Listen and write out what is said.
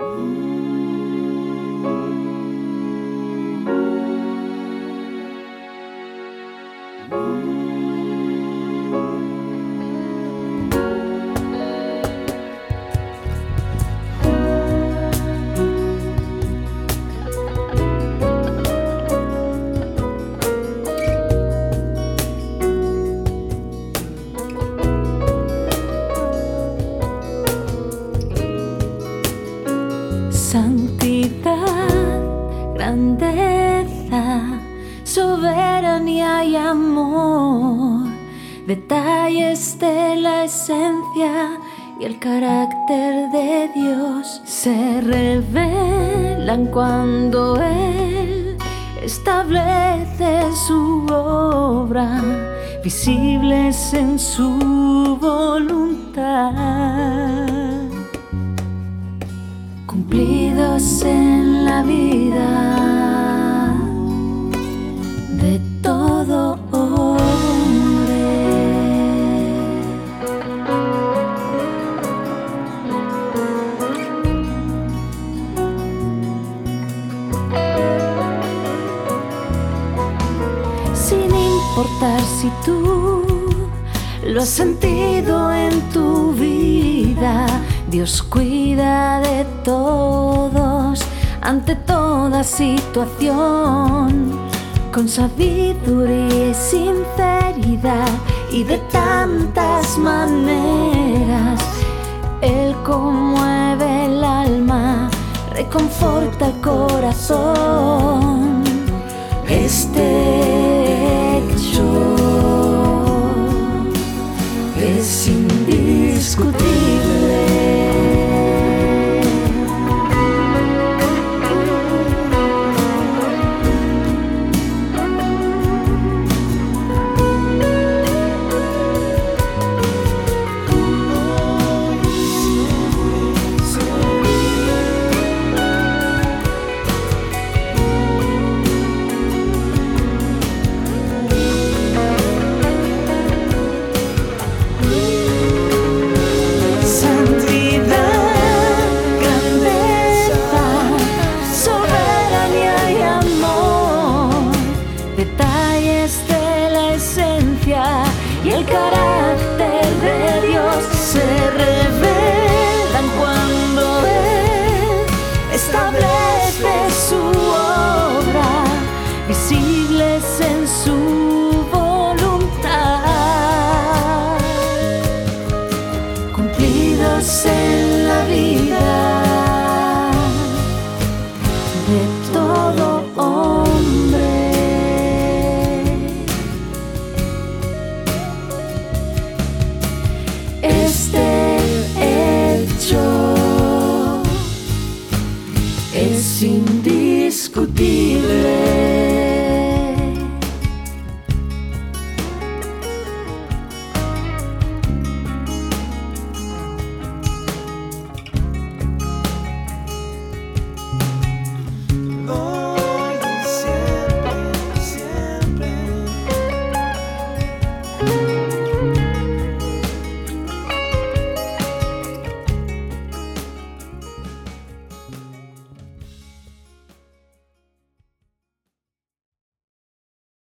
Ooh. Santidad, grandeza, soberanía y amor, detalles de la esencia y el carácter de Dios se revelan cuando Él establece su obra, visibles en su voluntad en la vida de todo. Sin importar si tú lo has sentido en Dios cuida de todos ante toda situación, con sabiduría y sinceridad y de tantas maneras. Él conmueve el alma, reconforta el corazón. Este hecho es indiscutible. el carácter de Dios se revela. Es indiscutible.